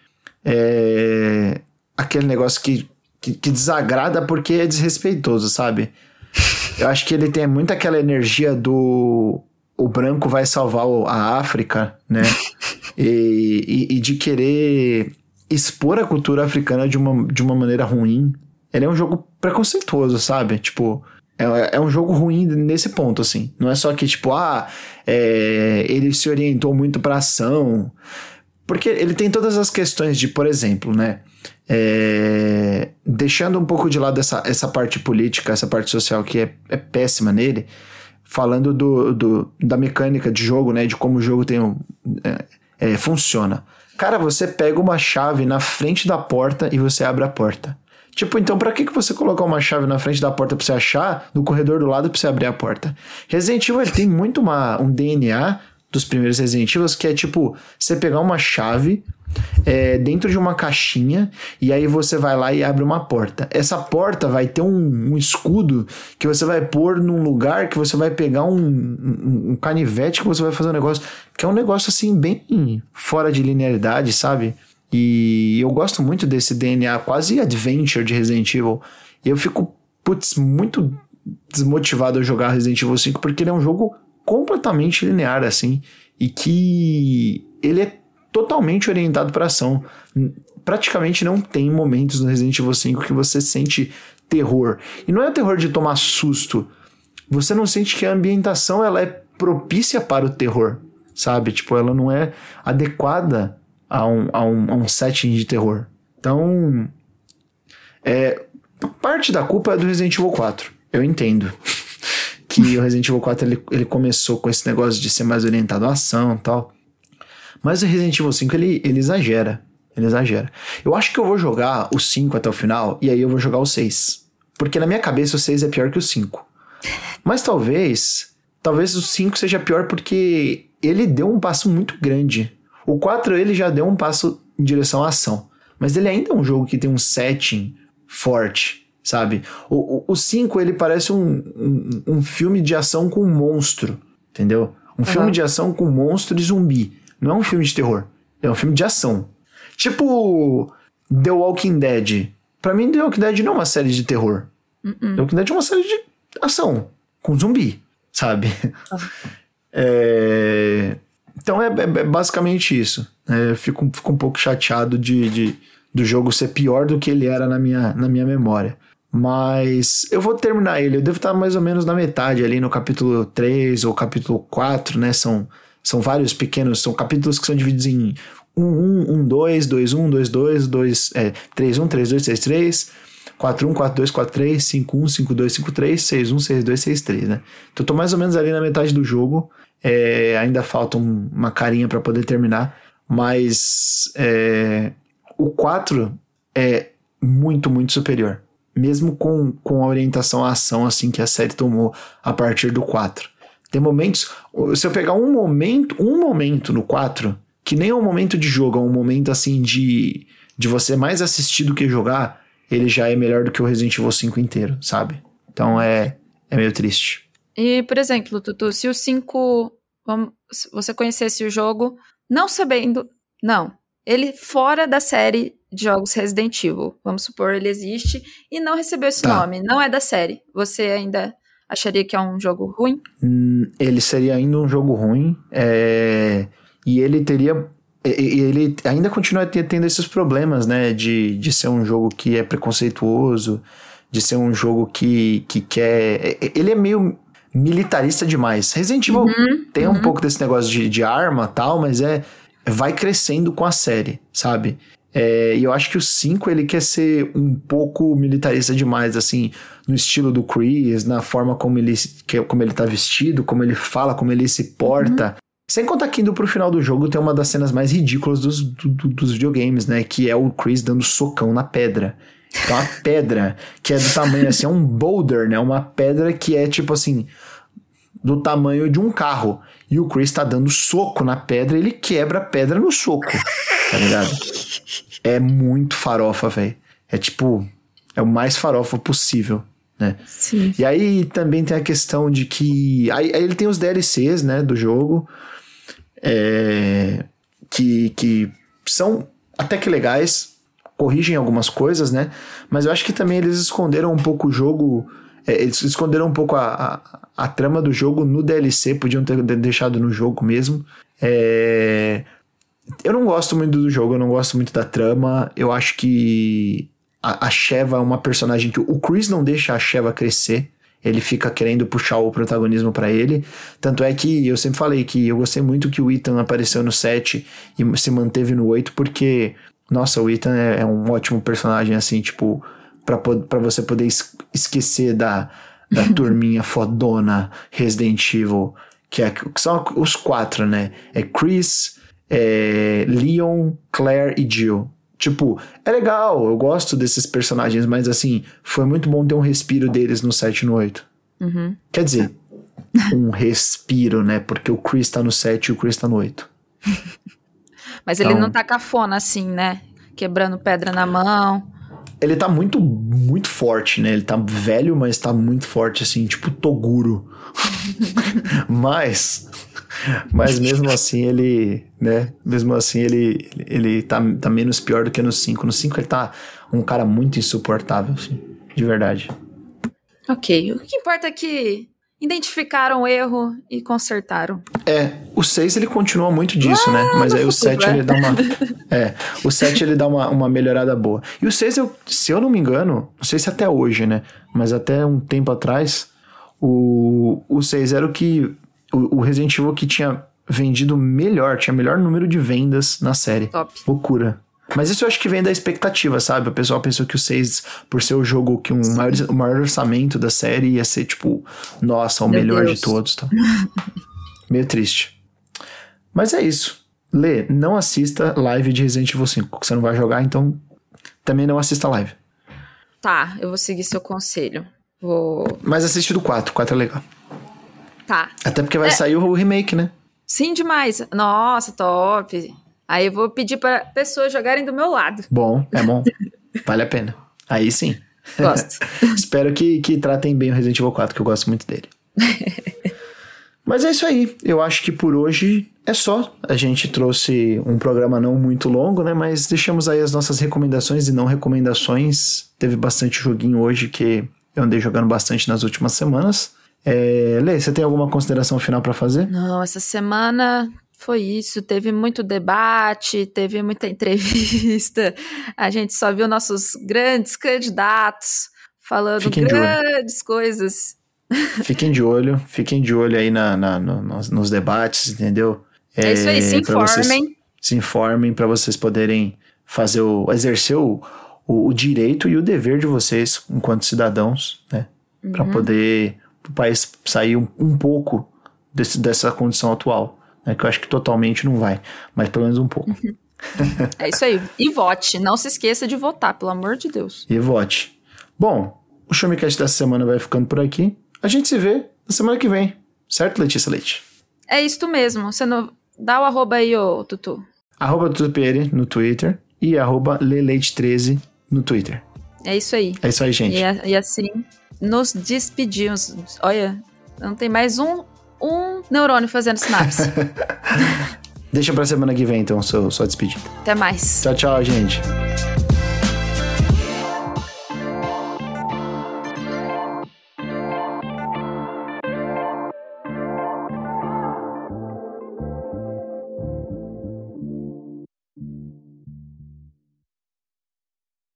é, aquele negócio que, que, que desagrada porque é desrespeitoso, sabe? Eu acho que ele tem muito aquela energia do o branco vai salvar a África, né? [LAUGHS] e, e, e, de querer expor a cultura africana de uma, de uma maneira ruim. Ele é um jogo preconceituoso, sabe? Tipo, é, é um jogo ruim nesse ponto, assim. Não é só que, tipo, ah, é, ele se orientou muito pra ação. Porque ele tem todas as questões de, por exemplo, né? É, deixando um pouco de lado essa, essa parte política, essa parte social que é, é péssima nele, falando do, do, da mecânica de jogo, né? De como o jogo tem um, é, é, funciona. Cara, você pega uma chave na frente da porta e você abre a porta. Tipo, então pra que, que você colocar uma chave na frente da porta pra você achar, no corredor do lado pra você abrir a porta? Resident Evil tem muito uma, um DNA dos primeiros Resident Evil que é tipo, você pegar uma chave, é, dentro de uma caixinha e aí você vai lá e abre uma porta. Essa porta vai ter um, um escudo que você vai pôr num lugar que você vai pegar um, um, um, canivete que você vai fazer um negócio que é um negócio assim bem fora de linearidade, sabe? E eu gosto muito desse DNA quase adventure de Resident Evil. Eu fico, putz, muito desmotivado a jogar Resident Evil 5 porque ele é um jogo completamente linear assim e que ele é totalmente orientado para ação. Praticamente não tem momentos no Resident Evil 5 que você sente terror. E não é terror de tomar susto. Você não sente que a ambientação ela é propícia para o terror, sabe? Tipo, ela não é adequada a um, a um, a um setting de terror. Então, é, parte da culpa é do Resident Evil 4. Eu entendo. [LAUGHS] que o Resident Evil 4 ele, ele começou com esse negócio de ser mais orientado à ação e tal. Mas o Resident Evil 5 ele, ele exagera. Ele exagera. Eu acho que eu vou jogar o 5 até o final e aí eu vou jogar o 6. Porque na minha cabeça o 6 é pior que o 5. Mas talvez. Talvez o 5 seja pior porque ele deu um passo muito grande. O 4 ele já deu um passo em direção à ação. Mas ele ainda é um jogo que tem um setting forte, sabe? O, o, o 5 ele parece um, um, um, filme de ação com um monstro, entendeu? Um uhum. filme de ação com monstro e zumbi. Não é um filme de terror. É um filme de ação. Tipo The Walking Dead. Pra mim, The Walking Dead não é uma série de terror. Uh -uh. The Walking Dead é uma série de ação. Com zumbi, sabe? Uh [LAUGHS] é... Então é, é, é, basicamente isso. É, fico, fico um pouco chateado de, de, do jogo ser pior do que ele era na minha, na minha memória. Mas eu vou terminar ele. Eu devo estar mais ou menos na metade ali no capítulo 3 ou capítulo 4, né? São, são vários pequenos, são capítulos que são divididos em 1, 1, 1, 2, 2, 1, 2, 2, 2, é, 3, 1, 3, 2, 3, 3, 4, 1, 4, 2, 4, 3, 5, 1, 5, 2, 5, 3, 6, 1, 6, 2, 6, 3, né? Então eu tô mais ou menos ali na metade do jogo. É, ainda falta um, uma carinha para poder terminar, mas é, o 4 é muito, muito superior. Mesmo com, com a orientação à ação assim que a série tomou a partir do 4. Tem momentos. Se eu pegar um momento, um momento no 4, que nem é um momento de jogo, é um momento assim de, de você mais assistir do que jogar, ele já é melhor do que o Resident Evil 5 inteiro, sabe? Então é, é meio triste. E, por exemplo, Tutu, se o 5. Você conhecesse o jogo não sabendo. Não. Ele fora da série de jogos Resident Evil. Vamos supor, ele existe e não recebeu esse tá. nome. Não é da série. Você ainda acharia que é um jogo ruim? Hum, ele seria ainda um jogo ruim. É... E ele teria. Ele ainda continua tendo esses problemas, né? De, de ser um jogo que é preconceituoso, de ser um jogo que, que quer. Ele é meio militarista demais. Resident Evil uhum, tem uhum. um pouco desse negócio de, de arma tal, mas é. Vai crescendo com a série, sabe? É, e eu acho que o 5 ele quer ser um pouco militarista demais, assim, no estilo do Chris, na forma como ele, como ele tá vestido, como ele fala, como ele se porta. Uhum. Sem contar que indo pro final do jogo tem uma das cenas mais ridículas dos, do, dos videogames, né? Que é o Chris dando socão na pedra. Então a pedra que é do tamanho assim, é um boulder, né? Uma pedra que é tipo assim, do tamanho de um carro. E o Chris tá dando soco na pedra ele quebra a pedra no soco. Tá ligado? É muito farofa, velho. É tipo, é o mais farofa possível. Né? Sim. E aí também tem a questão de que. Aí, aí ele tem os DLCs, né, do jogo é, que, que são até que legais, corrigem algumas coisas, né? Mas eu acho que também eles esconderam um pouco o jogo. É, eles esconderam um pouco a, a, a, trama do jogo no DLC, podiam ter deixado no jogo mesmo. É, eu não gosto muito do jogo, eu não gosto muito da trama. Eu acho que a, a Sheva é uma personagem que o Chris não deixa a Sheva crescer ele fica querendo puxar o protagonismo para ele. Tanto é que eu sempre falei que eu gostei muito que o Ethan apareceu no 7 e se manteve no 8, porque, nossa, o Ethan é, é um ótimo personagem, assim, tipo, para você poder esquecer da, da [LAUGHS] turminha fodona Resident Evil, que, é, que são os quatro, né? É Chris, é Leon, Claire e Jill. Tipo, é legal, eu gosto desses personagens, mas assim, foi muito bom ter um respiro deles no 7 e no 8. Uhum. Quer dizer, [LAUGHS] um respiro, né? Porque o Chris tá no 7 e o Chris tá no 8. [LAUGHS] mas então, ele não tá cafona assim, né? Quebrando pedra na mão. Ele tá muito, muito forte, né? Ele tá velho, mas tá muito forte, assim, tipo Toguro. [LAUGHS] mas mas mesmo assim ele, né? Mesmo assim ele, ele tá, tá menos pior do que no 5. No 5 ele tá um cara muito insuportável, assim, de verdade. Ok, o que importa é que identificaram o erro e consertaram. É, o 6 ele continua muito disso, né? ah, né? Mas aí o 7 ele dá uma. [LAUGHS] É, o 7 ele dá uma, uma melhorada boa. E o 6, eu, se eu não me engano, não sei se até hoje, né? Mas até um tempo atrás, o, o 6 era o que o, o Resident Evil que tinha vendido melhor, tinha melhor número de vendas na série. Top. Loucura. Mas isso eu acho que vem da expectativa, sabe? O pessoal pensou que o 6, por ser o jogo que um maior, o maior orçamento da série, ia ser tipo, nossa, o Meu melhor Deus. de todos. Tá? [LAUGHS] Meio triste. Mas é isso. Lê, não assista live de Resident Evil 5, que você não vai jogar, então também não assista live. Tá, eu vou seguir seu conselho. Vou. Mas assiste do 4, o 4 é legal. Tá. Até porque vai sair o remake, né? Sim, demais. Nossa, top. Aí eu vou pedir para pessoas jogarem do meu lado. Bom, é bom. [LAUGHS] vale a pena. Aí sim. Gosto. [LAUGHS] Espero que, que tratem bem o Resident Evil 4, que eu gosto muito dele. [LAUGHS] Mas é isso aí. Eu acho que por hoje é só. A gente trouxe um programa não muito longo, né? Mas deixamos aí as nossas recomendações e não recomendações. Teve bastante joguinho hoje que eu andei jogando bastante nas últimas semanas. É... Lê, você tem alguma consideração final pra fazer? Não, essa semana foi isso. Teve muito debate, teve muita [LAUGHS] entrevista. A gente só viu nossos grandes candidatos falando Fiquem grandes coisas. [LAUGHS] Fiquem de olho, fiquem de olho aí na, na- no- nos, nos debates, entendeu? É, isso aí, se vocês- informem. se informem para vocês poderem fazer o exercer o, o, o direito e o dever de vocês enquanto cidadãos, né? Para Uhum. poder o país sair um, um pouco desse, dessa condição atual, né? Que eu acho que totalmente não vai, mas pelo menos um pouco. É isso aí. E vote. Não se esqueça de votar, pelo amor de Deus. E vote. Bom, o Showmecast dessa semana vai ficando por aqui. A gente se vê na semana que vem, certo, Letícia Leite? É isto mesmo. Você não... Dá o arroba aí, ô Tutu. Arroba Tutupieri no Twitter e arroba Leleite13 no Twitter. É isso aí. É isso aí, gente. E, e assim, nos despedimos. Olha, não tem mais um, um neurônio fazendo sinapse. [LAUGHS] Deixa pra semana que vem, então, sua, sua despedida. Até mais. Tchau, tchau, gente.